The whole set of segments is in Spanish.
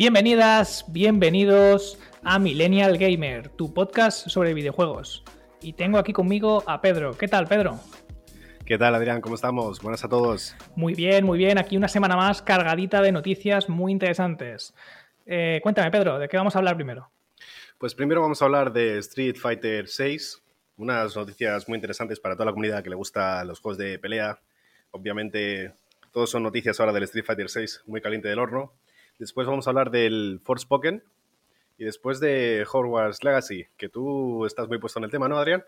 Bienvenidas, bienvenidos a Millennial Gamer, tu podcast sobre videojuegos. Y tengo aquí conmigo a Pedro. ¿Qué tal, Pedro? ¿Qué tal, Adrián? ¿Cómo estamos? Buenas a todos. Muy bien, muy bien. Aquí una semana más cargadita de noticias muy interesantes. Eh, cuéntame, Pedro, ¿de qué vamos a hablar primero? Pues primero vamos a hablar de Street Fighter VI, unas noticias muy interesantes para toda la comunidad que le gusta los juegos de pelea. Obviamente, todos son noticias ahora del Street Fighter VI, muy caliente del horno. Después vamos a hablar del Forspoken. Y después de Hogwarts Legacy, que tú estás muy puesto en el tema, ¿no, Adrián?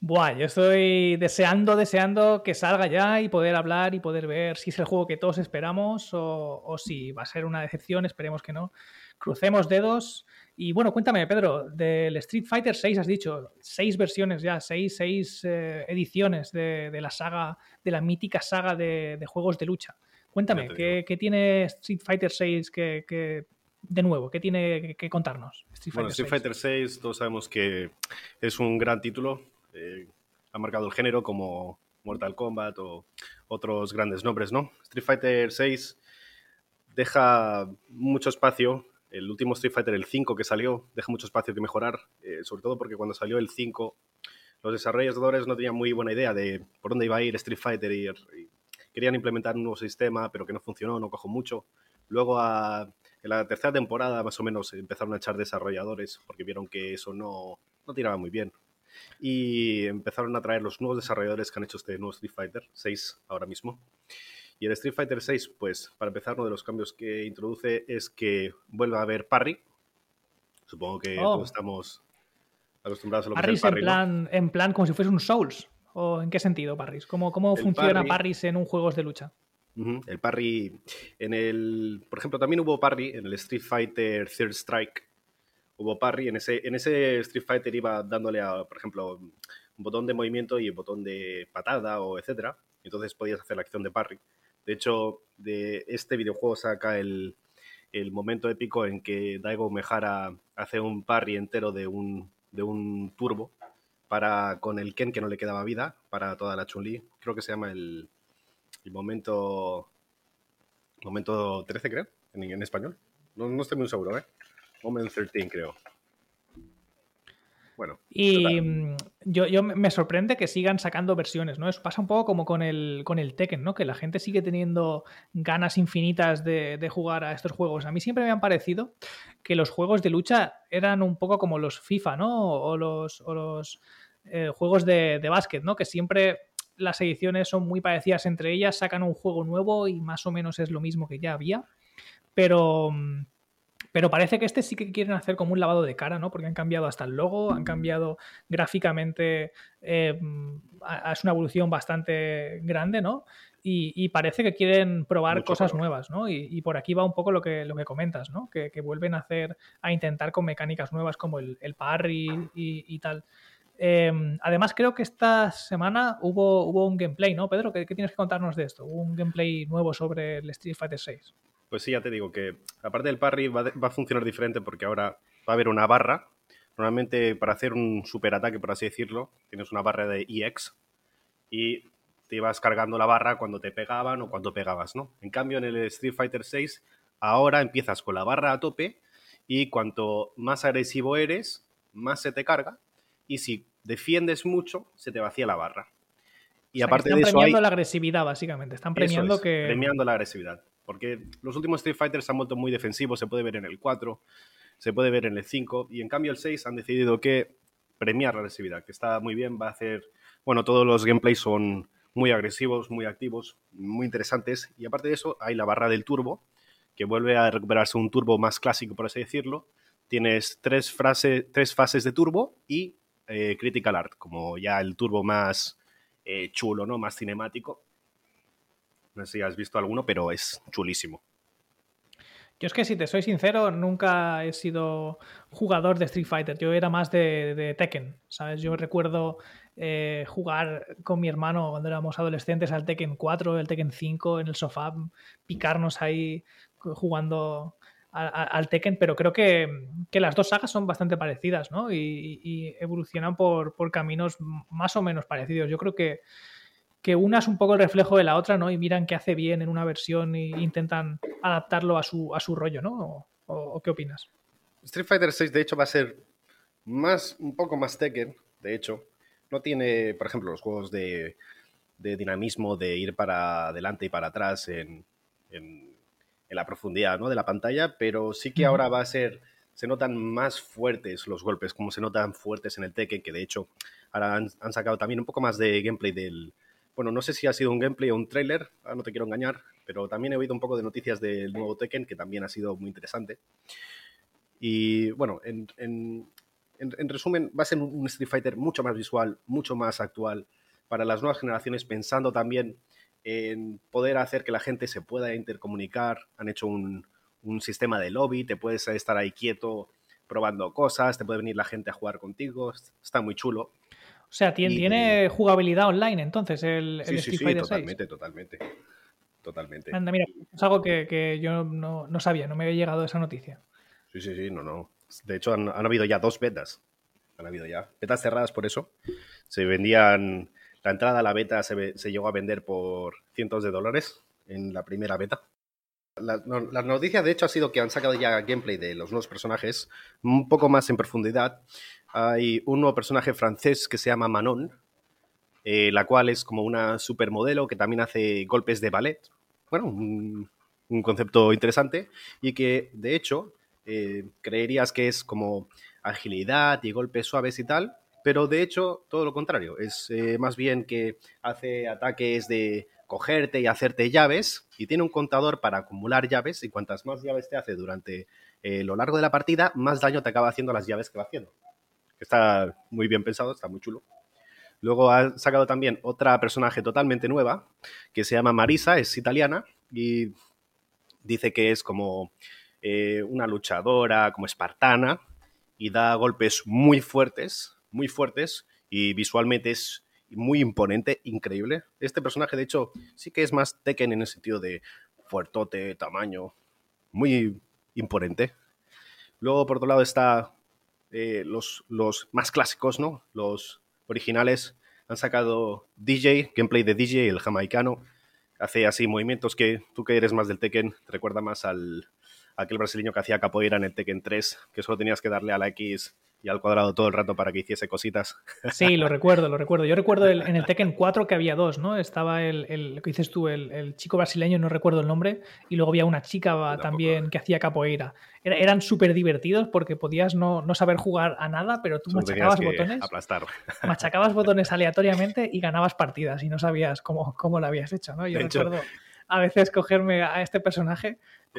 Buah, yo estoy deseando, deseando que salga ya y poder hablar y poder ver si es el juego que todos esperamos o, si va a ser una decepción, esperemos que no. Crucemos dedos. Y bueno, cuéntame, Pedro, del Street Fighter 6 has dicho, seis versiones ya, seis, seis eh, ediciones de, la saga, de la mítica saga de juegos de lucha. Cuéntame, ¿qué, ¿qué, tiene Street Fighter 6 que, que, de nuevo, qué tiene que, contarnos? Street bueno, Street Fighter 6, todos sabemos que es un gran título, eh, ha marcado el género como Mortal Kombat o otros grandes nombres, ¿no? Street Fighter 6 deja mucho espacio el último Street Fighter, el 5 que salió, deja mucho espacio que mejorar, eh, sobre todo porque cuando salió el 5, los desarrolladores no tenían muy buena idea de por dónde iba a ir Street Fighter y, y querían implementar un nuevo sistema, pero que no funcionó, no cojo mucho. Luego, a, en la tercera temporada, más o menos, empezaron a echar desarrolladores porque vieron que eso no, no tiraba muy bien. Y empezaron a traer los nuevos desarrolladores que han hecho este nuevo Street Fighter 6 ahora mismo. Y el Street Fighter 6, pues para empezar, uno de los cambios que introduce es que vuelve a haber parry. Supongo que oh. todos estamos acostumbrados a lo que es el parry. En plan, ¿no? en plan como si fuese un Souls. ¿O en qué sentido, Parrys? ¿Cómo, cómo funciona parry, Parrys en un juegos de lucha? Uh -huh. El parry. En el. Por ejemplo, también hubo parry en el Street Fighter Third Strike. Hubo parry. En ese, en ese Street Fighter iba dándole a, por ejemplo, un botón de movimiento y un botón de patada o etcétera. Entonces podías hacer la acción de parry. De hecho, de este videojuego saca el, el momento épico en que Daigo Mejara hace un parry entero de un, de un turbo para con el Ken que no le quedaba vida para toda la Chun-Li. Creo que se llama el, el momento momento 13, creo, en, en español. No, no, estoy muy seguro, ¿eh? Moment 13, creo. Bueno. Y yo, yo, me sorprende que sigan sacando versiones, ¿no? Eso pasa un poco como con el, con el Tekken, ¿no? Que la gente sigue teniendo ganas infinitas de, de, jugar a estos juegos. A mí siempre me han parecido que los juegos de lucha eran un poco como los FIFA, ¿no? O los, o los eh, juegos de, de básquet, ¿no? Que siempre las ediciones son muy parecidas entre ellas, sacan un juego nuevo y más o menos es lo mismo que ya había. Pero pero parece que este sí que quieren hacer como un lavado de cara, ¿no? Porque han cambiado hasta el logo, han cambiado gráficamente, eh, es una evolución bastante grande, ¿no? Y, y parece que quieren probar Mucho cosas nuevas, ¿no? Y, y, por aquí va un poco lo que, lo que comentas, ¿no? Que, que vuelven a hacer, a intentar con mecánicas nuevas como el, el parry y, y tal. Eh, además, creo que esta semana hubo, hubo un gameplay, ¿no, Pedro? ¿Qué, ¿Qué, tienes que contarnos de esto? Un gameplay nuevo sobre el Street Fighter 6. Pues sí, ya te digo que aparte del parry va, va, a funcionar diferente porque ahora va a haber una barra. Normalmente para hacer un superataque, por así decirlo, tienes una barra de EX y te ibas cargando la barra cuando te pegaban o cuando pegabas, ¿no? En cambio, en el Street Fighter 6, ahora empiezas con la barra a tope y cuanto más agresivo eres, más se te carga y si defiendes mucho, se te vacía la barra. Y o sea, aparte están de eso premiando hay... la agresividad, básicamente. Están premiando es, que... Premiando la agresividad. Porque los últimos Street Fighter se han vuelto muy defensivos, se puede ver en el 4, se puede ver en el 5, y en cambio el 6 han decidido que premiar la agresividad, que está muy bien, va a hacer, bueno, todos los gameplays son muy agresivos, muy activos, muy interesantes, y aparte de eso hay la barra del turbo, que vuelve a recuperarse un turbo más clásico, por así decirlo, tienes tres, frase, tres fases de turbo y eh, Critical Art, como ya el turbo más eh, chulo, ¿no? Más cinemático, no sé si has visto alguno, pero es chulísimo. Yo es que si te soy sincero, nunca he sido jugador de Street Fighter. Yo era más de, Tekken, ¿sabes? Yo recuerdo eh, jugar con mi hermano cuando éramos adolescentes al Tekken 4, el Tekken 5 en el sofá, picarnos ahí jugando al Tekken, pero creo que, que, las dos sagas son bastante parecidas, ¿no? Y, evolucionan por, por, caminos más o menos parecidos. Yo creo que que una es un poco el reflejo de la otra, ¿no? Y miran qué hace bien en una versión e intentan adaptarlo a su, a su rollo, ¿no? ¿O, ¿O, qué opinas? Street Fighter 6 de hecho va a ser más, un poco más Tekken, de hecho. No tiene, por ejemplo, los juegos de, dinamismo, de ir para adelante y para atrás en, la profundidad ¿no? de la pantalla, pero sí que ahora va a ser se notan más fuertes los golpes, como se notan fuertes en el Tekken, que de hecho ahora han, sacado también un poco más de gameplay del... Bueno, no sé si ha sido un gameplay o un trailer, no te quiero engañar, pero también he oído un poco de noticias del nuevo Tekken, que también ha sido muy interesante. Y bueno, en, en resumen, va a ser un Street Fighter mucho más visual, mucho más actual para las nuevas generaciones, pensando también en poder hacer que la gente se pueda intercomunicar. Han hecho un, un sistema de lobby, te puedes estar ahí quieto probando cosas, te puede venir la gente a jugar contigo, está muy chulo. O sea, tiene, jugabilidad online entonces el, sí, sí, sí, totalmente, totalmente. Totalmente. Anda, mira, es algo que, yo no, sabía, no me había llegado esa noticia. Sí, sí, sí, no, no. De hecho, han, habido ya dos betas. Han habido ya. Betas cerradas por eso. Se vendían. La entrada a la beta se, llegó a vender por cientos de dólares en la primera beta. La, noticia, de hecho, ha sido que han sacado ya gameplay de los nuevos personajes, un poco más en profundidad. Hay un nuevo personaje francés que se llama Manon, eh, la cual es como una supermodelo que también hace golpes de ballet. Bueno, un, concepto interesante y que, de hecho, eh, creerías que es como agilidad y golpes suaves y tal, pero de hecho, todo lo contrario. Es eh, más bien que hace ataques de cogerte y hacerte llaves y tiene un contador para acumular llaves y cuantas más llaves te hace durante eh, lo largo de la partida, más daño te acaba haciendo las llaves que va haciendo. Está muy bien pensado, está muy chulo. Luego ha sacado también otra personaje totalmente nueva que se llama Marisa, es italiana y dice que es como eh, una luchadora, como espartana y da golpes muy fuertes, muy fuertes y visualmente es muy imponente, increíble. Este personaje, de hecho, sí que es más Tekken en el sentido de fuertote, tamaño, muy imponente. Luego, por otro lado, está eh, los, los más clásicos, ¿no? Los originales han sacado DJ, gameplay de DJ, el jamaicano. Hace así movimientos que tú que eres más del Tekken, te recuerda más al aquel brasileño que hacía capoeira en el Tekken 3, que solo tenías que darle a la X y al cuadrado todo el rato para que hiciese cositas. Sí, lo recuerdo, lo recuerdo. Yo recuerdo en el Tekken 4 que había dos, ¿no? Estaba el, lo que dices tú, el, chico brasileño, no recuerdo el nombre, y luego había una chica también que hacía capoeira. eran súper divertidos porque podías no, saber jugar a nada, pero tú machacabas botones. Aplastar. Machacabas botones aleatoriamente y ganabas partidas y no sabías cómo, cómo lo habías hecho, ¿no? Yo recuerdo a veces cogerme a este personaje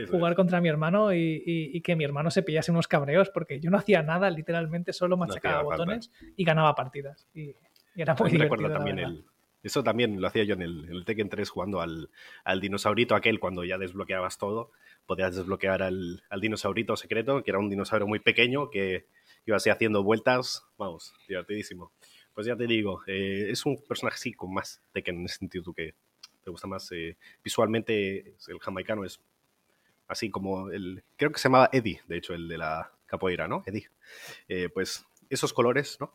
jugar contra mi hermano y, que mi hermano se pillase unos cabreos porque yo no hacía nada, literalmente solo machacaba botones y ganaba partidas. Y, era muy divertido, también eso también lo hacía yo en el, Tekken 3 jugando al, al, dinosaurito aquel cuando ya desbloqueabas todo. Podías desbloquear al, al, dinosaurito secreto, que era un dinosaurio muy pequeño que iba así haciendo vueltas. Vamos, divertidísimo. Pues ya te digo, eh, es un personaje sí con más Tekken en ese sentido que te gusta más. Eh, visualmente el jamaicano es así como el, creo que se llamaba Eddie, de hecho, el de la capoeira, ¿no? Eddie. Eh, pues esos colores, ¿no?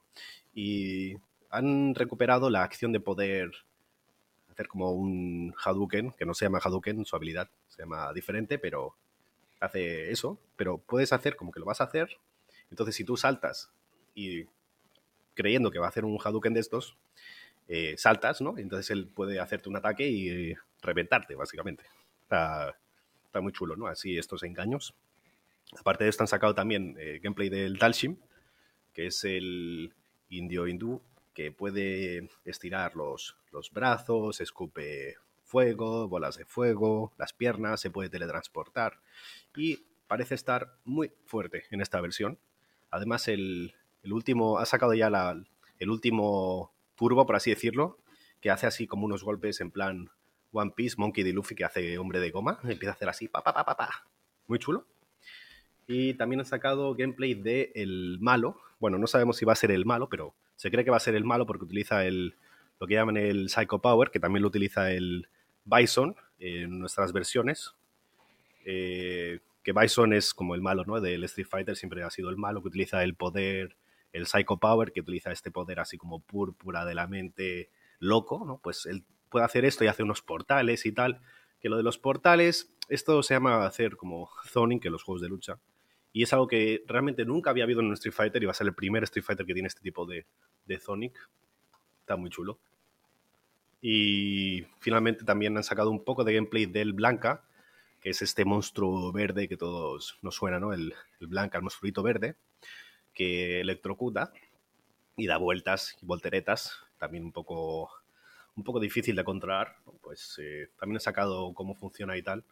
Y han recuperado la acción de poder hacer como un Hadouken, que no se llama Hadouken, su habilidad se llama diferente, pero hace eso, pero puedes hacer como que lo vas a hacer, entonces si tú saltas y creyendo que va a hacer un Hadouken de estos, eh, saltas, ¿no? Entonces él puede hacerte un ataque y reventarte, básicamente muy chulo, ¿no? Así estos engaños. Aparte de esto han sacado también eh, gameplay del Dalshim, que es el indio hindú que puede estirar los, brazos, escupe fuego, bolas de fuego, las piernas, se puede teletransportar y parece estar muy fuerte en esta versión. Además, el, último, ha sacado ya el último turbo, por así decirlo, que hace así como unos golpes en plan One Piece, Monkey D. Luffy que hace hombre de goma, empieza a hacer así, pa, pa, pa, pa, pa. Muy chulo. Y también han sacado gameplay de el malo. Bueno, no sabemos si va a ser el malo, pero se cree que va a ser el malo porque utiliza el, lo que llaman el Psycho Power, que también lo utiliza el Bison en nuestras versiones. Eh, que Bison es como el malo, ¿no? Del Street Fighter siempre ha sido el malo, que utiliza el poder, el Psycho Power, que utiliza este poder así como púrpura de la mente loco, ¿no? Pues él puede hacer esto y hace unos portales y tal. Que lo de los portales, esto se llama hacer como zoning, que los juegos de lucha Y es algo que realmente nunca había habido en un Street Fighter y va a ser el primer Street Fighter que tiene este tipo de, de Sonic. Está muy chulo. Y finalmente también han sacado un poco de gameplay del Blanca, que es este monstruo verde que todos nos suena, ¿no? El, el Blanca, el monstruito verde, que electrocuta y da vueltas y volteretas, también un poco, un poco difícil de controlar. Pues eh, también he sacado cómo funciona y tal.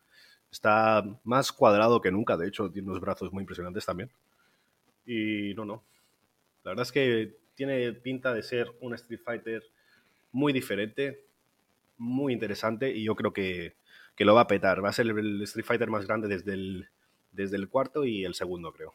Está más cuadrado que nunca, de hecho, tiene unos brazos muy impresionantes también. Y no, no. La verdad es que tiene pinta de ser un Street Fighter muy diferente, muy interesante y yo creo que, que lo va a petar. Va a ser el Street Fighter más grande desde el, desde el cuarto y el segundo, creo.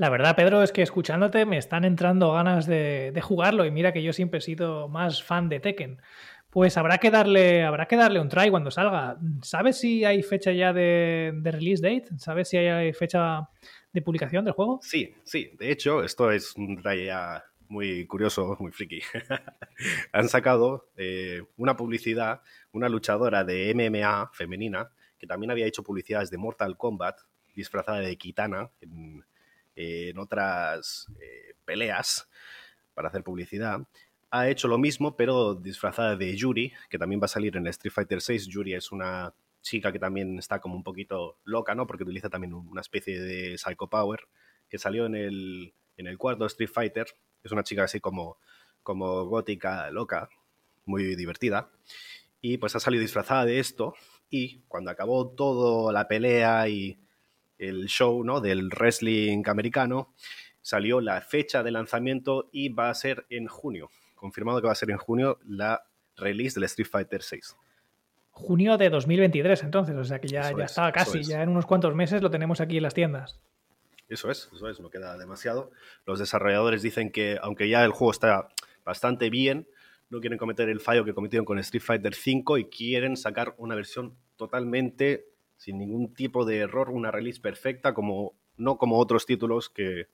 La verdad, Pedro, es que escuchándote me están entrando ganas de, de, jugarlo y mira que yo siempre he sido más fan de Tekken. Pues habrá que darle, habrá que darle un try cuando salga. ¿Sabes si hay fecha ya de, de release date? ¿Sabes si hay fecha de publicación del juego? Sí, sí. De hecho, esto es un detalle ya muy curioso, muy friki. Han sacado eh, una publicidad, una luchadora de MMA femenina, que también había hecho publicidades de Mortal Kombat, disfrazada de Kitana en, en otras eh, peleas para hacer publicidad. Ha hecho lo mismo, pero disfrazada de Yuri, que también va a salir en Street Fighter VI. Yuri es una chica que también está como un poquito loca, ¿no? Porque utiliza también una especie de Psycho Power, que salió en el, en el cuarto Street Fighter es una chica así como, como gótica, loca, muy divertida. Y pues ha salido disfrazada de esto. Y cuando acabó toda la pelea y el show ¿no? del wrestling americano, salió la fecha de lanzamiento y va a ser en junio. Confirmado que va a ser en junio la release del Street Fighter 6 junio de 2023, entonces, o sea que ya, ya es, estaba casi, ya en unos cuantos meses lo tenemos aquí en las tiendas. Eso es, eso es, no queda demasiado. Los desarrolladores dicen que, aunque ya el juego está bastante bien, no quieren cometer el fallo que cometieron con Street Fighter V y quieren sacar una versión totalmente sin ningún tipo de error, una release perfecta, como no como otros títulos que,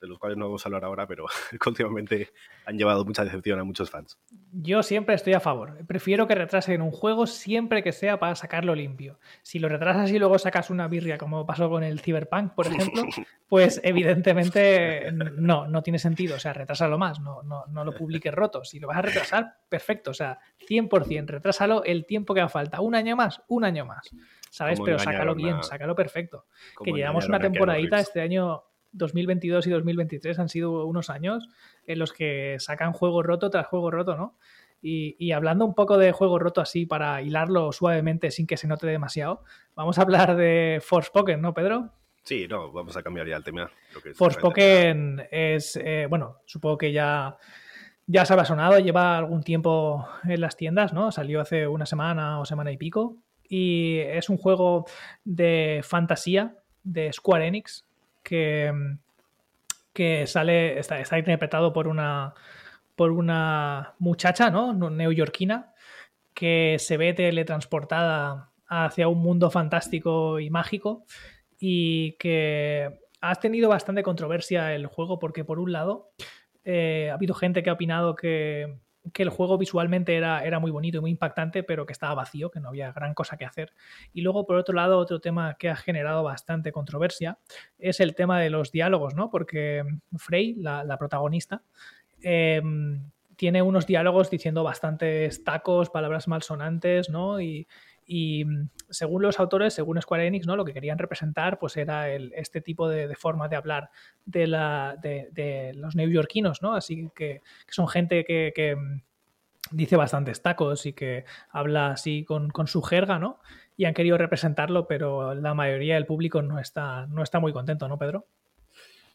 de los cuales no vamos a hablar ahora, pero continuamente han llevado mucha decepción a muchos fans. Yo siempre estoy a favor. Prefiero que retrasen un juego siempre que sea para sacarlo limpio. Si lo retrasas y luego sacas una birria, como pasó con el Cyberpunk, por ejemplo, pues evidentemente no, no tiene sentido. O sea, retrásalo más, no, no, no lo publiques roto. Si lo vas a retrasar, perfecto. O sea, 100%, retrásalo el tiempo que haga falta. Un año más, un año más. ¿Sabes? Pero sácalo bien, sácalo perfecto. Que llevamos una temporadita este año 2022 y 2023 han sido unos años en los que sacan juego roto tras juego roto, ¿no? Y, hablando un poco de juego roto así para hilarlo suavemente sin que se note demasiado, vamos a hablar de Forspoken, ¿no, Pedro? Sí, no, vamos a cambiar ya el tema. Forspoken es, eh, bueno, supongo que ya, ya se ha sonado, lleva algún tiempo en las tiendas, ¿no? Salió hace una semana o semana y pico. Y es un juego de fantasía de Square Enix, que, que sale, está, interpretado por una, por una muchacha, ¿no? Neoyorquina, que se ve teletransportada hacia un mundo fantástico y mágico y que ha tenido bastante controversia el juego porque por un lado eh, ha habido gente que ha opinado que, que el juego visualmente era, era muy bonito y muy impactante, pero que estaba vacío, que no había gran cosa que hacer. Y luego, por otro lado, otro tema que ha generado bastante controversia es el tema de los diálogos, ¿no? Porque Frey, la, protagonista, em, tiene unos diálogos diciendo bastantes tacos, palabras malsonantes, ¿no? Y, y mm, según los autores, según Square Enix, ¿no? lo que querían representar pues era el, este tipo de, forma de hablar de, la, de, los neoyorquinos, ¿no? Así que, que son gente que, que, mm, dice bastantes tacos y que habla así con, con, su jerga, ¿no? Y han querido representarlo, pero la mayoría del público no está, no está muy contento, ¿no, Pedro?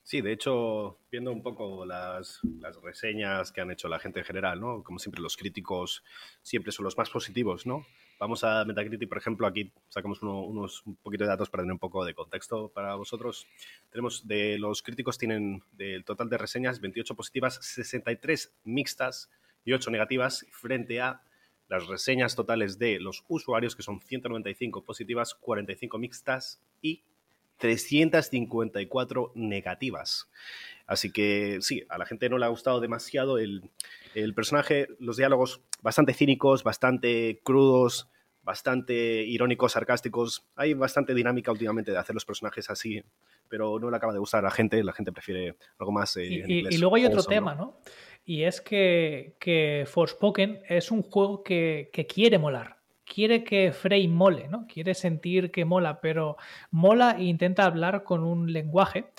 Sí, de hecho, viendo un poco las, las, reseñas que han hecho la gente en general, ¿no? Como siempre, los críticos siempre son los más positivos, ¿no? Vamos a Metacritic, por ejemplo, aquí sacamos unos un poquito de datos para tener un poco de contexto para vosotros. Tenemos de los críticos tienen del total de reseñas 28 positivas, 63 mixtas y 8 negativas frente a las reseñas totales de los usuarios que son 195 positivas, 45 mixtas y 354 negativas. Así que sí, a la gente no le ha gustado demasiado el, personaje, los diálogos bastante cínicos, bastante crudos, bastante irónicos, sarcásticos. Hay bastante dinámica últimamente de hacer los personajes así, pero no le acaba de gustar a la gente. La gente prefiere algo más. Eh, y, luego hay otro tema, ¿no? Y es que, que Forspoken es un juego que, que quiere molar quiere que Frey mole, ¿no? Quiere sentir que mola, pero mola e intenta hablar con un lenguaje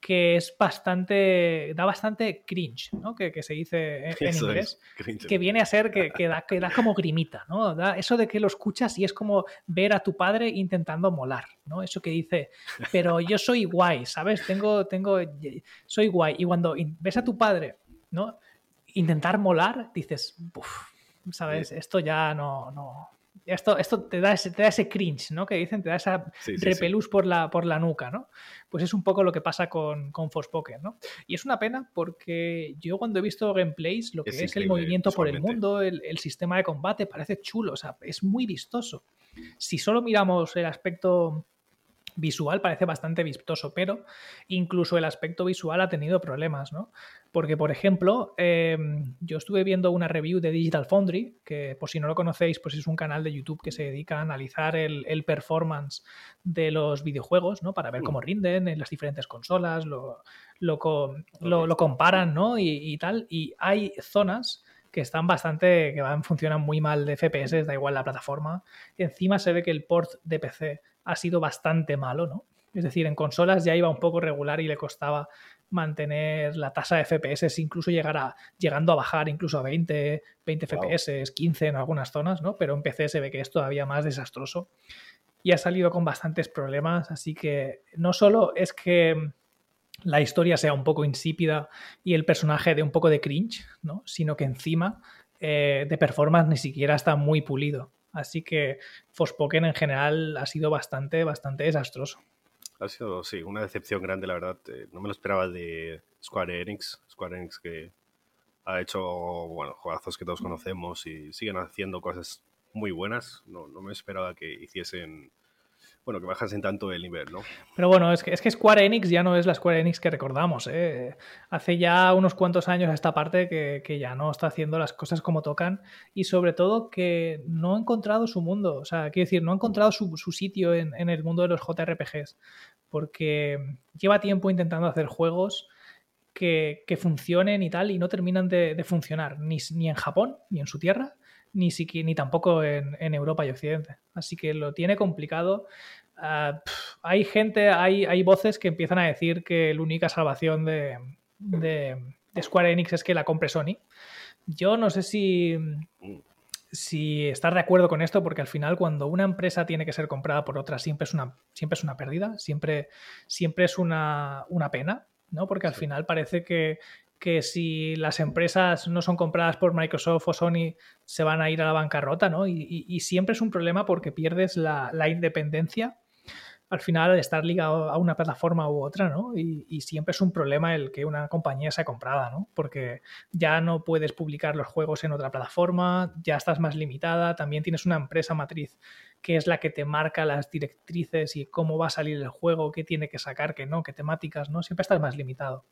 que es bastante, da bastante cringe, ¿no? Que, se dice en, inglés, que viene a ser que, que, da, que da como grimita, ¿no? Da eso de que lo escuchas y es como ver a tu padre intentando molar, ¿no? Eso que dice, pero yo soy guay, ¿sabes? Tengo, tengo, soy guay. Y cuando ves a tu padre, ¿no? Intentar molar, dices, ¿sabes? Esto ya no, no, esto, esto te, da ese, te da ese cringe, ¿no? Que dicen, te da esa repelús Por, la, por la nuca, ¿no? Pues es un poco lo que pasa con, con Forspoken, ¿no? Y es una pena porque yo cuando he visto gameplays, lo que es, el movimiento por el mundo, el, el, sistema de combate, parece chulo, o sea, es muy vistoso. Si solo miramos el aspecto visual parece bastante vistoso, pero incluso el aspecto visual ha tenido problemas, ¿no? Porque, por ejemplo, em, yo estuve viendo una review de Digital Foundry, que por si no lo conocéis, pues es un canal de YouTube que se dedica a analizar el, performance de los videojuegos, ¿no? Para ver cómo mm. rinden en las diferentes consolas, lo, lo, comparan, ¿no? Y, y, tal. Y hay zonas que están bastante, que van, funcionan muy mal de FPS, da igual la plataforma. Y encima se ve que el port de PC ha sido bastante malo, ¿no? Es decir, en consolas ya iba un poco regular y le costaba mantener la tasa de FPS, incluso llegar a, llegando a bajar incluso a 20, 20 FPS, 15 en algunas zonas, ¿no? Pero en PC se ve que es todavía más desastroso y ha salido con bastantes problemas, así que no solo es que la historia sea un poco insípida y el personaje de un poco de cringe, ¿no? Sino que encima eh, de performance ni siquiera está muy pulido. Así que Forspoken en general ha sido bastante, bastante desastroso. Ha sido, sí, una decepción grande, la verdad. Eh, no me lo esperaba de Square Enix. Square Enix que ha hecho, bueno, juegazos que todos conocemos y siguen haciendo cosas muy buenas. No, no me esperaba que hiciesen bueno, que bajasen tanto el nivel, ¿no? Pero bueno, es que, es que Square Enix ya no es la Square Enix que recordamos. ¿eh? Hace ya unos cuantos años esta parte que, ya no está haciendo las cosas como tocan y sobre todo que no ha encontrado su mundo. O sea, quiero decir, no ha encontrado su, sitio en, el mundo de los JRPGs porque lleva tiempo intentando hacer juegos que, funcionen y tal y no terminan de, funcionar ni, ni en Japón ni en su tierra ni, ni tampoco en, Europa y Occidente. Así que lo tiene complicado. Ah, hay gente, hay, hay voces que empiezan a decir que la única salvación de, de, Square Enix es que la compre Sony. Yo no sé si, si estar de acuerdo con esto, porque al final cuando una empresa tiene que ser comprada por otra siempre es una, siempre es una pérdida, siempre, siempre es una, una pena, ¿no? Porque al final parece que, que si las empresas no son compradas por Microsoft o Sony se van a ir a la bancarrota, ¿no? Y, siempre es un problema porque pierdes la, independencia al final al estar ligado a una plataforma u otra, ¿no? Y, siempre es un problema el que una compañía sea comprada, ¿no? Porque ya no puedes publicar los juegos en otra plataforma, ya estás más limitada, también tienes una empresa matriz que es la que te marca las directrices y cómo va a salir el juego, qué tiene que sacar, qué no, qué temáticas, ¿no? Siempre estás más limitado.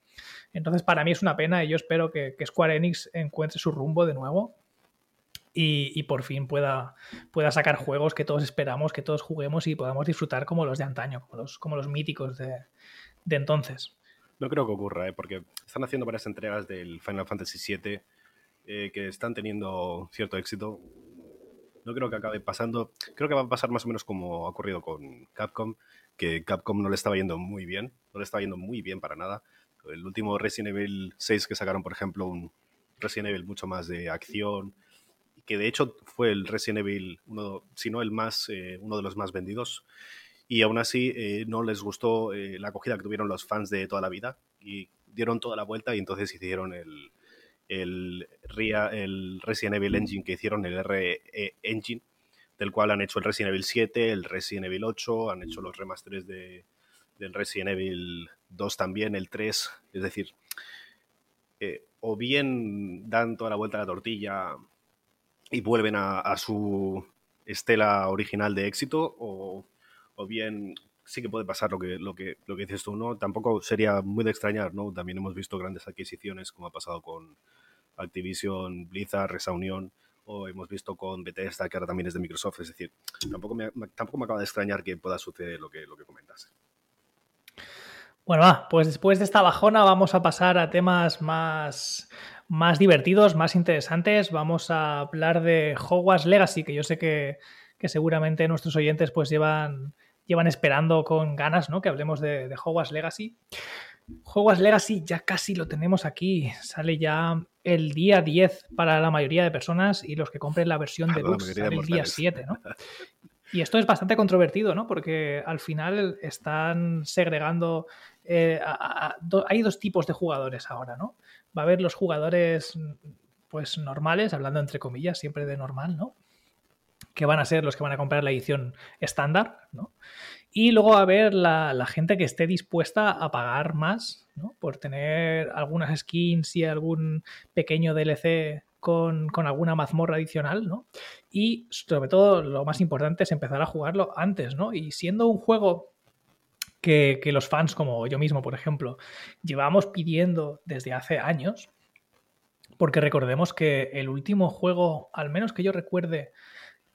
Entonces, para mí es una pena y yo espero que, Square Enix encuentre su rumbo de nuevo y, por fin pueda, pueda sacar juegos que todos esperamos, que todos juguemos y podamos disfrutar como los de antaño, como los, míticos de, entonces. No creo que ocurra, ¿eh? porque están haciendo varias entregas del Final Fantasy VII eh, que están teniendo cierto éxito no creo que acabe pasando. Creo que va a pasar más o menos como ha ocurrido con Capcom, que Capcom no le estaba yendo muy bien, no le estaba yendo muy bien para nada. El último Resident Evil 6 que sacaron, por ejemplo, un Resident Evil mucho más de acción, que de hecho fue el Resident Evil, uno, si no el más, eh, uno de los más vendidos. Y aún así eh, no les gustó eh, la acogida que tuvieron los fans de toda la vida. Y dieron toda la vuelta y entonces hicieron el, el, el Resident Evil Engine que hicieron, el RE Engine, del cual han hecho el Resident Evil 7, el Resident Evil 8, han hecho los remasters de, del Resident Evil 2 también, el 3, es decir, o bien dan toda la vuelta a la tortilla y vuelven a, su estela original de éxito, o, bien sí que puede pasar lo que, lo, que, lo que dices tú, ¿no? Tampoco sería muy de extrañar, ¿no? También hemos visto grandes adquisiciones, como ha pasado con Activision, Blizzard, Resaunión, o hemos visto con Bethesda, que ahora también es de Microsoft. Es decir, tampoco me, tampoco me acaba de extrañar que pueda suceder lo que, lo que comentas. Bueno, va, pues después de esta bajona vamos a pasar a temas más, más divertidos, más interesantes. Vamos a hablar de Hogwarts Legacy, que yo sé que, seguramente nuestros oyentes pues llevan, llevan esperando con ganas, ¿no? Que hablemos de, de Hogwarts Legacy. Hogwarts Legacy ya casi lo tenemos aquí. Sale ya el día 10 para la mayoría de personas y los que compren la versión de Lux sale el día 7, ¿no? Y esto es bastante controvertido, ¿no? Porque al final están segregando. Eh, hay dos tipos de jugadores ahora, ¿no? Va a haber los jugadores, pues normales, hablando entre comillas, siempre de normal, ¿no? Que van a ser los que van a comprar la edición estándar, ¿no? Y luego va a haber la, gente que esté dispuesta a pagar más ¿no? por tener algunas skins y algún pequeño DLC con, alguna mazmorra adicional, ¿no? Y sobre todo lo más importante es empezar a jugarlo antes, ¿no? Y siendo un juego que, que los fans, como yo mismo, por ejemplo, llevamos pidiendo desde hace años, porque recordemos que el último juego, al menos que yo recuerde,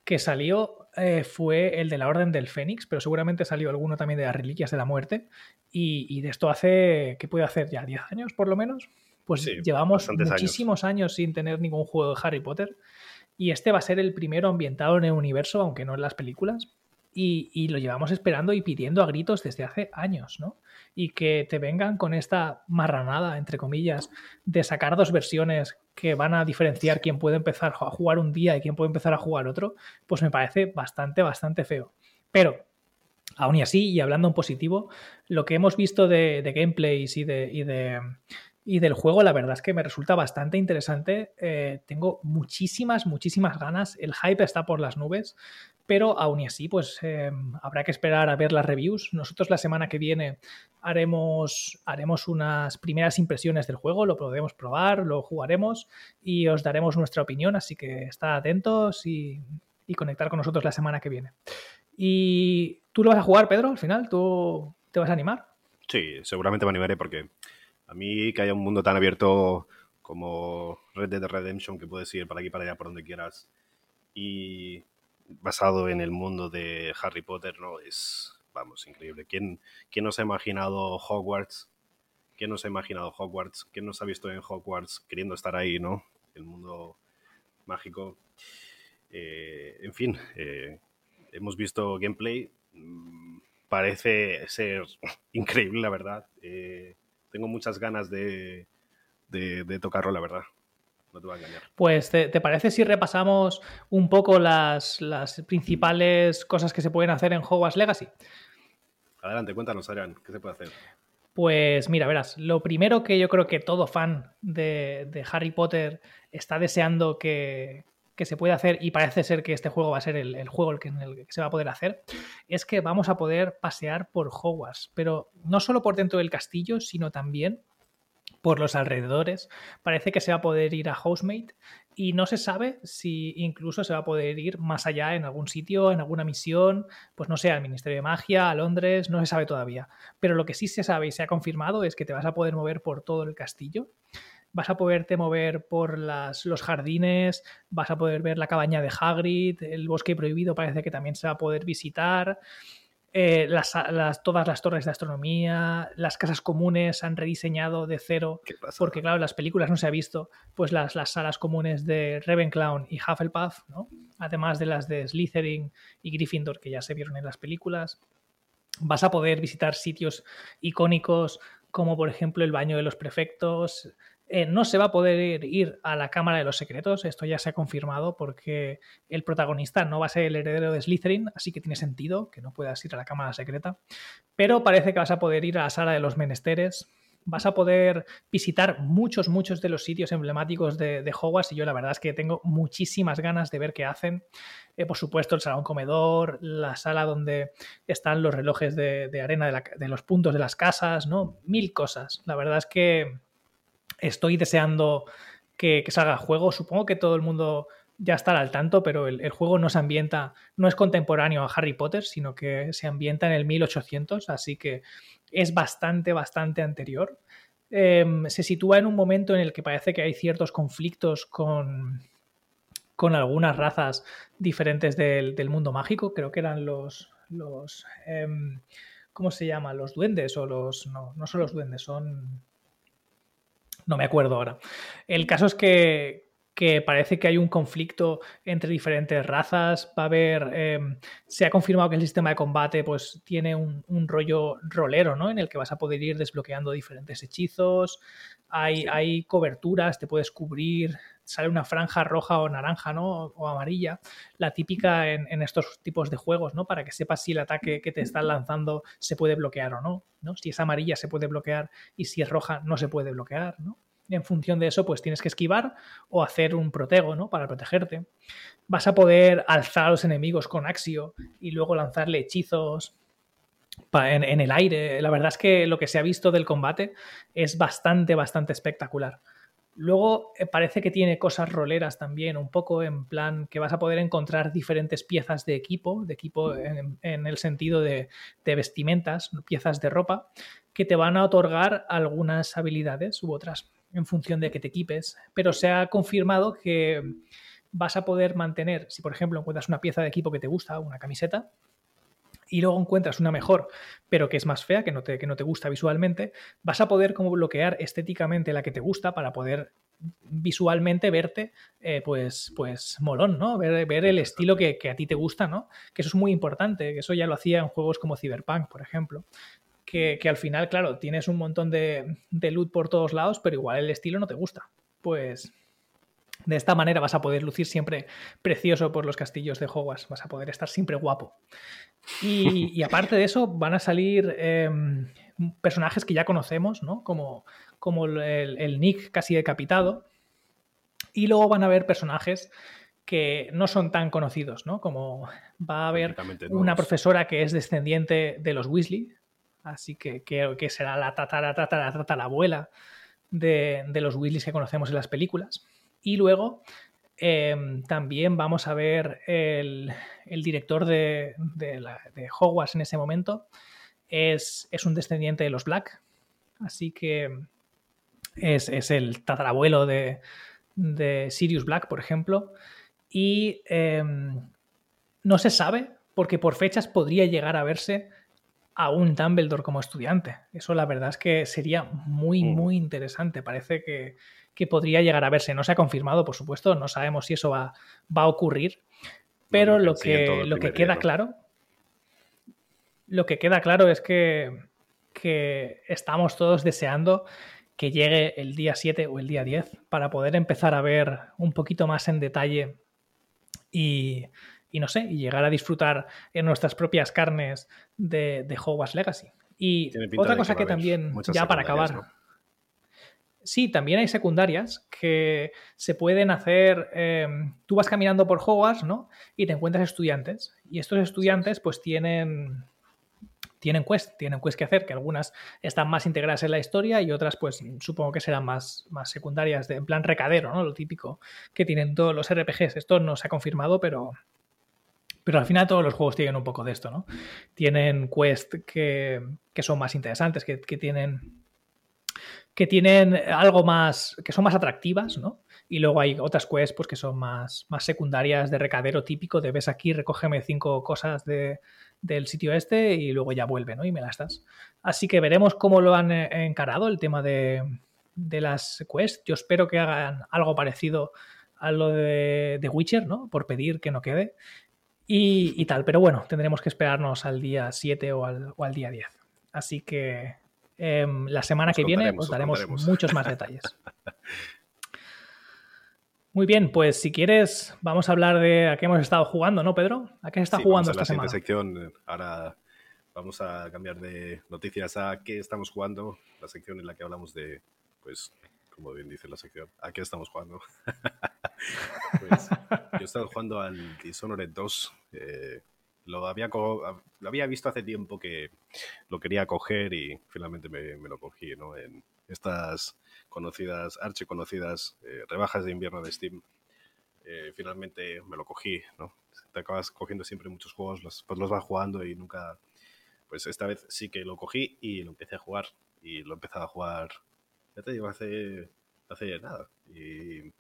que salió eh, fue el de la Orden del Fénix, pero seguramente salió alguno también de las Reliquias de la Muerte. Y, de esto hace, ¿qué puede hacer ya? ¿10 años por lo menos? Pues llevamos muchísimos años. sin tener ningún juego de Harry Potter. Y este va a ser el primero ambientado en el universo, aunque no en las películas. Y, lo llevamos esperando y pidiendo a gritos desde hace años, ¿no? Y que te vengan con esta marranada, entre comillas, de sacar dos versiones que van a diferenciar quién puede empezar a jugar un día y quién puede empezar a jugar otro, pues me parece bastante, bastante feo. Pero, aún y así, y hablando en positivo, lo que hemos visto de, gameplays y de, y de, y del juego, la verdad es que me resulta bastante interesante. Eh, tengo muchísimas, muchísimas ganas. El hype está por las nubes pero aún y así, pues em, habrá que esperar a ver las reviews. Nosotros la semana que viene haremos, haremos unas primeras impresiones del juego, lo podremos probar, lo jugaremos y os daremos nuestra opinión, así que estad atentos y, conectar con nosotros la semana que viene. ¿Y tú lo vas a jugar, Pedro, al final? ¿Tú te vas a animar? Sí, seguramente me animaré porque a mí que haya un mundo tan abierto como Red Dead Redemption que puedes ir para aquí para allá por donde quieras y basado en el mundo de Harry Potter, ¿no? Es, vamos, increíble. ¿Quién, quién nos ha imaginado Hogwarts? ¿Quién nos ha imaginado Hogwarts? ¿Quién nos ha visto en Hogwarts queriendo estar ahí, ¿no? El mundo mágico. Eh, en fin, eh, hemos visto gameplay. Mm, parece ser increíble, la verdad. Eh, tengo muchas ganas de, de tocarlo, la verdad no te va a engañar. Pues, ¿te, parece si repasamos un poco las, principales cosas que se pueden hacer en Hogwarts Legacy? Adelante, cuéntanos, Adrián, ¿qué se puede hacer? Pues mira, verás, lo primero que yo creo que todo fan de, Harry Potter está deseando que, se pueda hacer, y parece ser que este juego va a ser el, juego en el que se va a poder hacer, es que vamos a poder pasear por Hogwarts, pero no solo por dentro del castillo, sino también por los alrededores. Parece que se va a poder ir a Housemate y no se sabe si incluso se va a poder ir más allá en algún sitio, en alguna misión, pues no sé, al Ministerio de Magia, a Londres, no se sabe todavía. Pero lo que sí se sabe y se ha confirmado es que te vas a poder mover por todo el castillo. Vas a poderte mover por los jardines, vas a poder ver la cabaña de Hagrid, el bosque prohibido parece que también se va a poder visitar. Eh, las, todas las torres de astronomía, las casas comunes se han rediseñado de cero, porque claro, las películas no se ha visto, pues las, las salas comunes de Ravenclaw y Hufflepuff, ¿no? además de las de Slytherin y Gryffindor que ya se vieron en las películas. Vas a poder visitar sitios icónicos como por ejemplo el baño de los prefectos, eh, no se va a poder ir a la Cámara de los Secretos, esto ya se ha confirmado porque el protagonista no va a ser el heredero de Slytherin, así que tiene sentido que no puedas ir a la Cámara Secreta, pero parece que vas a poder ir a la Sala de los Menesteres, vas a poder visitar muchos, muchos de los sitios emblemáticos de, Hogwarts y yo la verdad es que tengo muchísimas ganas de ver qué hacen. Eh, por supuesto, el salón comedor, la sala donde están los relojes de, arena de, de, los puntos de las casas, ¿no? Mil cosas. La verdad es que Estoy deseando que, salga juego. Supongo que todo el mundo ya estará al tanto, pero el, juego no se ambienta, no es contemporáneo a Harry Potter, sino que se ambienta en el 1800, así que es bastante, bastante anterior. Em, se sitúa en un momento en el que parece que hay ciertos conflictos con, con algunas razas diferentes del, mundo mágico. Creo que eran los. los em, ¿Cómo se llama? Los duendes o los. No, no son los duendes, son. No me acuerdo ahora. El caso es que, que parece que hay un conflicto entre diferentes razas. Va a haber. Em, se ha confirmado que el sistema de combate pues, tiene un, rollo rolero, ¿no? En el que vas a poder ir desbloqueando diferentes hechizos. Hay, hay coberturas, te puedes cubrir. Sale una franja roja o naranja, ¿no? O amarilla. La típica en, estos tipos de juegos, ¿no? Para que sepas si el ataque que te están lanzando se puede bloquear o no. ¿no? Si es amarilla se puede bloquear y si es roja no se puede bloquear, ¿no? En función de eso, pues tienes que esquivar o hacer un protego, ¿no? Para protegerte. Vas a poder alzar a los enemigos con Axio y luego lanzarle hechizos en, el aire. La verdad es que lo que se ha visto del combate es bastante, bastante espectacular. Luego eh, parece que tiene cosas roleras también, un poco en plan que vas a poder encontrar diferentes piezas de equipo, de equipo en, el sentido de, de, vestimentas, piezas de ropa, que te van a otorgar algunas habilidades u otras en función de que te equipes, pero se ha confirmado que vas a poder mantener, si por ejemplo encuentras una pieza de equipo que te gusta, una camiseta, y luego encuentras una mejor, pero que es más fea, que no te, que no te gusta visualmente, vas a poder como bloquear estéticamente la que te gusta para poder visualmente verte eh, pues, pues molón, ¿no? Ver, ver el estilo que, que, a ti te gusta, ¿no? Que eso es muy importante, que eso ya lo hacía en juegos como Cyberpunk, por ejemplo que, al final, claro, tienes un montón de, loot por todos lados, pero igual el estilo no te gusta. Pues de esta manera vas a poder lucir siempre precioso por los castillos de Hogwarts, vas a poder estar siempre guapo. Y, aparte de eso, van a salir em, personajes que ya conocemos, ¿no? Como, como el, Nick casi decapitado. Y luego van a haber personajes que no son tan conocidos, ¿no? Como va a haber una profesora que es descendiente de los Weasley, Así que que será la tatara, tatara, tatara abuela de, de los Weasleys que conocemos en las películas. Y luego em, también vamos a ver el, director de, de, Hogwarts en ese momento. Es, es, un descendiente de los Black. Así que es, el tatarabuelo de, de, Sirius Black, por ejemplo. Y em, no se sabe, porque por fechas podría llegar a verse a un Dumbledore como estudiante. Eso la verdad es que sería muy, mm. muy interesante. Parece que, podría llegar a verse. No se ha confirmado, por supuesto, no sabemos si eso va, va a ocurrir, pero lo que, lo que queda claro, lo que queda claro es que, que estamos todos deseando que llegue el día 7 o el día 10 para poder empezar a ver un poquito más en detalle y, y no sé, y llegar a disfrutar en nuestras propias carnes de, de Hogwarts Legacy. Y otra cosa que, también, ya para acabar. Sí, también hay secundarias que se pueden hacer. Em, tú vas caminando por Hogwarts, ¿no? Y te encuentras estudiantes. Y estos estudiantes, pues tienen. Tienen quest, tienen quest que hacer, que algunas están más integradas en la historia y otras, pues supongo que serán más, más secundarias, de, en plan recadero, ¿no? Lo típico que tienen todos los RPGs. Esto no se ha confirmado, pero, pero al final todos los juegos tienen un poco de esto, ¿no? Tienen quests que, son más interesantes, que, tienen que tienen algo más, que son más atractivas, ¿no? Y luego hay otras quests pues, que son más, más secundarias de recadero típico, de ves aquí, recógeme cinco cosas del sitio este y luego ya vuelve, ¿no? Y me las das. Así que veremos cómo lo han eh, encarado el tema de, de las quests. Yo espero que hagan algo parecido a lo de, de Witcher, ¿no? Por pedir que no quede y, tal. Pero bueno, tendremos que esperarnos al día 7 o al, o al día 10. Así que em, la semana que viene os daremos muchos más detalles. Muy bien, pues si quieres, vamos a hablar de a qué hemos estado jugando, ¿no, Pedro? ¿A qué está jugando esta semana? sección. Ahora vamos a cambiar de noticias a qué estamos jugando, la sección en la que hablamos de, pues, como bien dice la sección, a qué estamos jugando. pues, yo he estado jugando al Dishonored 2. Eh, lo, había lo había visto hace tiempo que lo quería coger y finalmente me, lo cogí ¿no? en estas conocidas, archiconocidas eh, rebajas de invierno de Steam. Eh, finalmente me lo cogí, ¿no? Te acabas cogiendo siempre muchos juegos, los, pues los vas jugando y nunca... Pues esta vez sí que lo cogí y lo empecé a jugar. Y lo he empezado a jugar, ya te digo, hace, hace nada. Y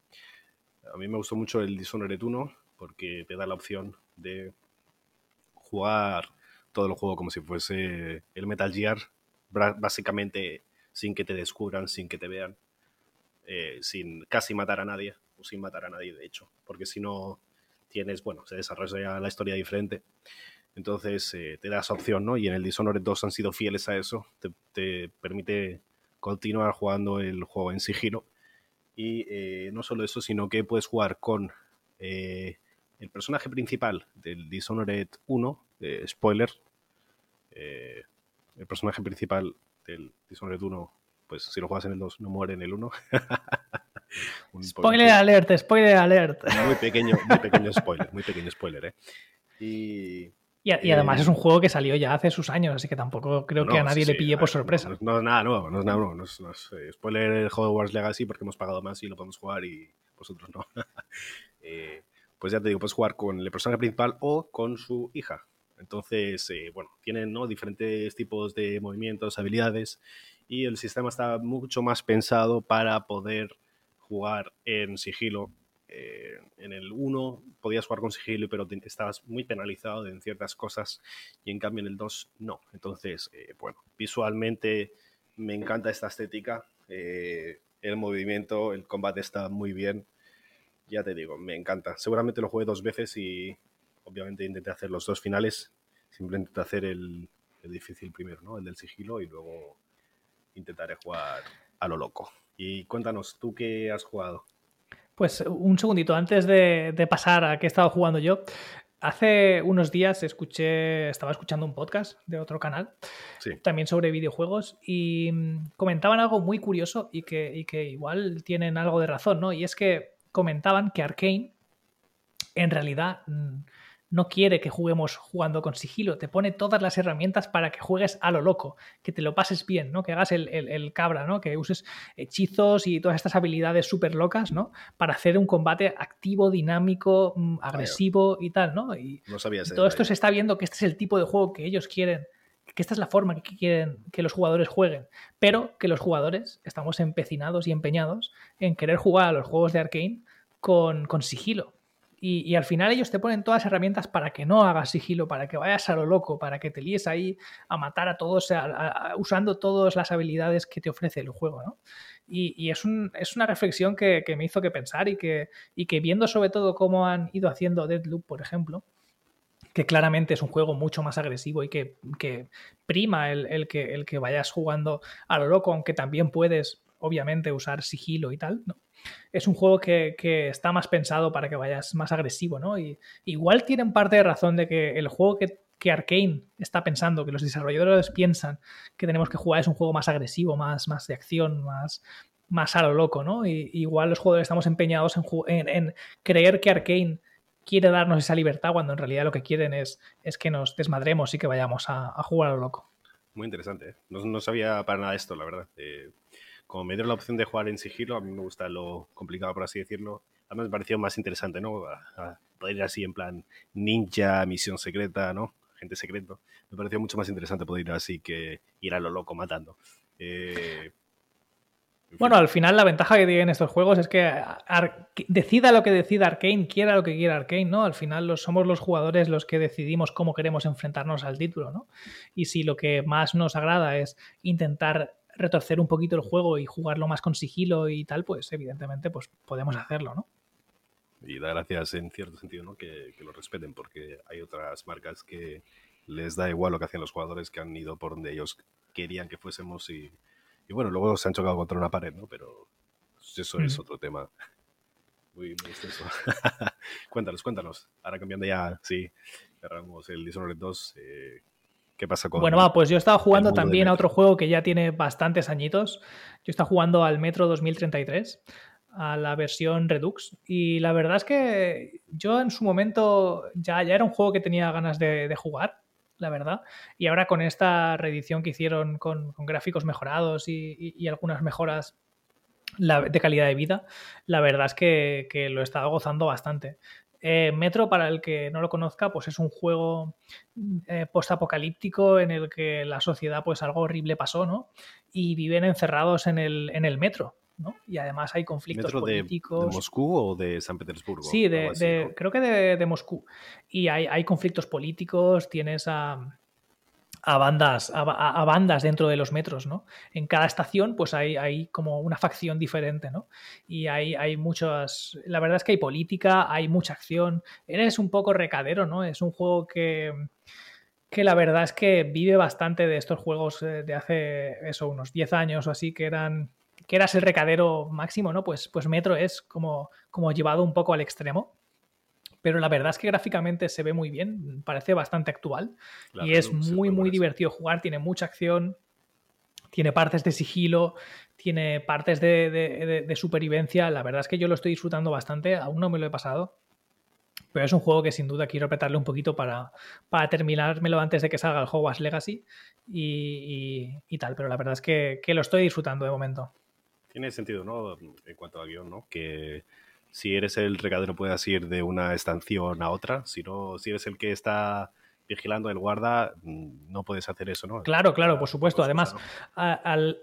A mí me gustó mucho el Dishonored 1 porque te da la opción de jugar todo el juego como si fuese el Metal Gear, básicamente sin que te descubran, sin que te vean, eh, sin casi matar a nadie, o sin matar a nadie de hecho, porque si no tienes, bueno, se desarrolla la historia diferente. Entonces eh, te da esa opción, ¿no? Y en el Dishonored 2 han sido fieles a eso, te, permite continuar jugando el juego en sigilo. Y eh, no solo eso, sino que puedes jugar con el personaje principal del Dishonored 1, spoiler, el personaje principal del Dishonored 1, pues si lo juegas en el 2 no muere en el 1. spoiler alert, spoiler alert. Muy pequeño, muy pequeño spoiler, muy pequeño spoiler, ¿eh? Y, y, además eh, es un juego que salió ya hace sus años, así que tampoco creo que a nadie le pille por sorpresa. No, es nada nuevo, no es nada nuevo. No es, eh, spoiler el juego de Wars Legacy porque hemos pagado más y lo podemos jugar y vosotros no. Eh, pues ya te digo, puedes jugar con el personaje principal o con su hija. Entonces, eh, bueno, tienen diferentes tipos de movimientos, habilidades y el sistema está mucho más pensado para poder jugar en sigilo. Eh, en el 1 podías jugar con sigilo, pero estabas muy penalizado en ciertas cosas y en cambio en el 2 no. Entonces, eh, bueno, visualmente me encanta esta estética. el movimiento, el combate está muy bien. Ya te digo, me encanta. Seguramente lo jugué dos veces y obviamente intenté hacer los dos finales, simplemente hacer el, difícil primero, ¿no? El del sigilo y luego intentaré jugar a lo loco. Y cuéntanos, ¿tú qué has jugado? Pues un segundito, antes de, pasar a qué he estado jugando yo, hace unos días escuché, estaba escuchando un podcast de otro canal, también sobre videojuegos, y mm, comentaban algo muy curioso y que, y que igual tienen algo de razón, ¿no? Y es que comentaban que Arkane en realidad mm, no quiere que juguemos jugando con sigilo, te pone todas las herramientas para que juegues a lo loco, que te lo pases bien, ¿no? Que hagas el, cabra, ¿no? Que uses hechizos y todas estas habilidades súper locas, ¿no? Para hacer un combate activo, dinámico, mm, agresivo y tal, ¿no? Y no sabía todo esto se está viendo que este es el tipo de juego que ellos quieren, que esta es la forma que quieren que los jugadores jueguen, pero que los jugadores estamos empecinados y empeñados en querer jugar a los juegos de Arkane con, con sigilo y, al final ellos te ponen todas las herramientas para que no hagas sigilo, para que vayas a lo loco, para que te líes ahí a matar a todos, usando todas las habilidades que te ofrece el juego, ¿no? Y, es, una reflexión que, me hizo que pensar y que, y que viendo sobre todo cómo han ido haciendo Deadloop, por ejemplo, que claramente es un juego mucho más agresivo y que, prima el, que, el que vayas jugando a lo loco, aunque también puedes, obviamente, usar sigilo y tal, ¿no? Es un juego que, está más pensado para que vayas más agresivo, ¿no? Y igual tienen parte de razón de que el juego que, Arkane está pensando, que los desarrolladores piensan que tenemos que jugar es un juego más agresivo, más, más de acción, más, más a lo loco, ¿no? Y, igual los jugadores estamos empeñados en, creer que Arkane quiere darnos esa libertad cuando en realidad lo que quieren es, es que nos desmadremos y que vayamos a, jugar a lo loco. Muy interesante. ¿eh? No, sabía para nada esto, la verdad. Eh, como me dieron la opción de jugar en sigilo, a mí me gusta lo complicado, por así decirlo. Además me pareció más interesante, ¿no? poder ir así en plan ninja, misión secreta, ¿no? Gente secreto. Me pareció mucho más interesante poder ir así que ir a lo loco matando. Eh, bueno, al final la ventaja que tienen estos juegos es que decida lo que decida Arkane, quiera lo que quiera Arkane, ¿no? Al final somos los jugadores los que decidimos cómo queremos enfrentarnos al título, ¿no? Y si lo que más nos agrada es intentar retorcer un poquito el juego y jugarlo más con sigilo y tal, pues evidentemente pues podemos hacerlo, ¿no? Y da gracias en cierto sentido, ¿no? Que, lo respeten, porque hay otras marcas que les da igual lo que hacían los jugadores que han ido por donde ellos querían que fuésemos y, bueno, luego se han chocado contra una pared, ¿no? Pero eso es otro tema muy, muy extenso. cuéntanos, cuéntanos. Ahora cambiando ya, sí, cerramos el Dishonored 2. Eh, ¿Qué pasa con Bueno, va, pues yo estaba jugando también a otro juego que ya tiene bastantes añitos. Yo estaba jugando al Metro 2033, a la versión Redux. Y la verdad es que yo en su momento ya, ya era un juego que tenía ganas de, jugar, la verdad. Y ahora con esta reedición que hicieron con, gráficos mejorados y, algunas mejoras de calidad de vida, la verdad es que, que lo he estado gozando bastante. Eh, Metro, para el que no lo conozca, pues es un juego eh, postapocalíptico en el que la sociedad, pues algo horrible pasó, ¿no? Y viven encerrados en el, en el metro ¿no? Y además hay conflictos ¿Metro de- políticos. De, Moscú o de San Petersburgo? Sí, de, Algo así, de- ¿no? creo que de, de Moscú. Y hay, hay conflictos políticos, tienes a, a bandas, a, ba- a bandas dentro de los metros, ¿no? En cada estación, pues hay, hay como una facción diferente, ¿no? Y hay, hay muchas. La verdad es que hay política, hay mucha acción. Eres un poco recadero, ¿no? Es un juego que. Que la verdad es que vive bastante de estos juegos eh, de hace eso, unos 10 años o así, que eran. que eras el recadero máximo, ¿no? Pues, pues Metro es como, como llevado un poco al extremo. Pero la verdad es que gráficamente se ve muy bien, parece bastante actual y es muy, muy divertido jugar, tiene mucha acción, tiene partes de sigilo, tiene partes de, de- de- de supervivencia. La verdad es que yo lo estoy disfrutando bastante, aún no me lo he pasado. Pero es un juego que sin duda quiero apretarle un poquito para, para terminármelo antes de que salga el Hogwarts Legacy y, y- y tal. Pero la verdad es que, que lo estoy disfrutando de momento. Tiene sentido, ¿no? En cuanto a guion, ¿no? Que si eres el recadero puedas ir de una estación a otra. Si no, si eres el que está vigilando el guarda, mm, no puedes hacer eso, ¿no? Claro, claro, por supuesto. Además,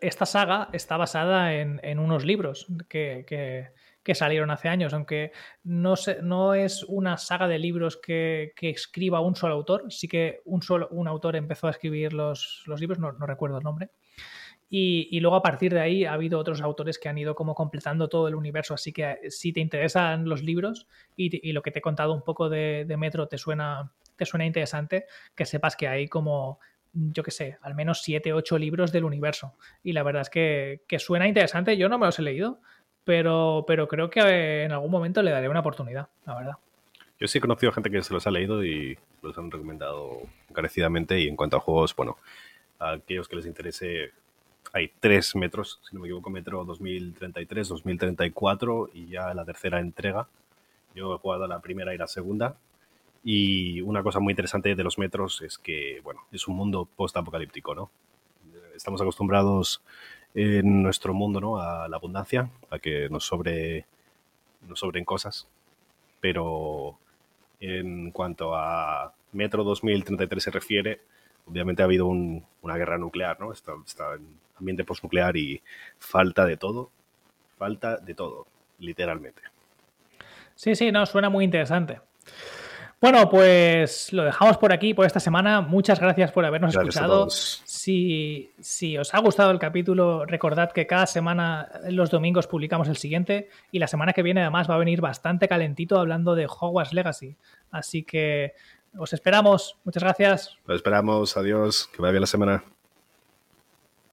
esta saga está basada en, en unos libros que, que- que salieron hace años, aunque no, se- no es una saga de libros que, que escriba un solo autor, sí que un, solo, un autor empezó a escribir los, los libros, no, no recuerdo el nombre. Y, luego a partir de ahí ha habido otros autores que han ido como completando todo el universo, así que eh, si te interesan los libros y, lo que te he contado un poco de, Metro te suena, te suena interesante, que sepas que hay como yo qué sé, al menos 7, 8 libros del universo. Y la verdad es que, suena interesante. Yo no me los he leído, pero, pero creo que eh, en algún momento le daré una oportunidad, la verdad. Yo sí he conocido gente que se los ha leído y los han recomendado encarecidamente. Y en cuanto a juegos, bueno, a aquellos que les interese, hay tres metros, si no me equivoco, metro 2033, 2034 y ya la tercera entrega. Yo he jugado la primera y la segunda. Y una cosa muy interesante de los metros es que, bueno, es un mundo post-apocalíptico, ¿no? Estamos acostumbrados en nuestro mundo, ¿no? A la abundancia, a que nos sobre nos sobren cosas, pero en cuanto a Metro 2033 se refiere, obviamente ha habido un- una guerra nuclear, ¿no? Está, está en ambiente postnuclear y falta de todo, falta de todo, literalmente. Sí, sí, no, suena muy interesante. Bueno, pues lo dejamos por aquí por esta semana. Muchas gracias por habernos Gracias escuchado. Si, si os ha gustado el capítulo, recordad que cada semana, los domingos, publicamos el siguiente y la semana que viene además va a venir bastante calentito hablando de Hogwarts Legacy. Así que os esperamos. Muchas gracias. Lo esperamos, adiós, que vaya bien la semana.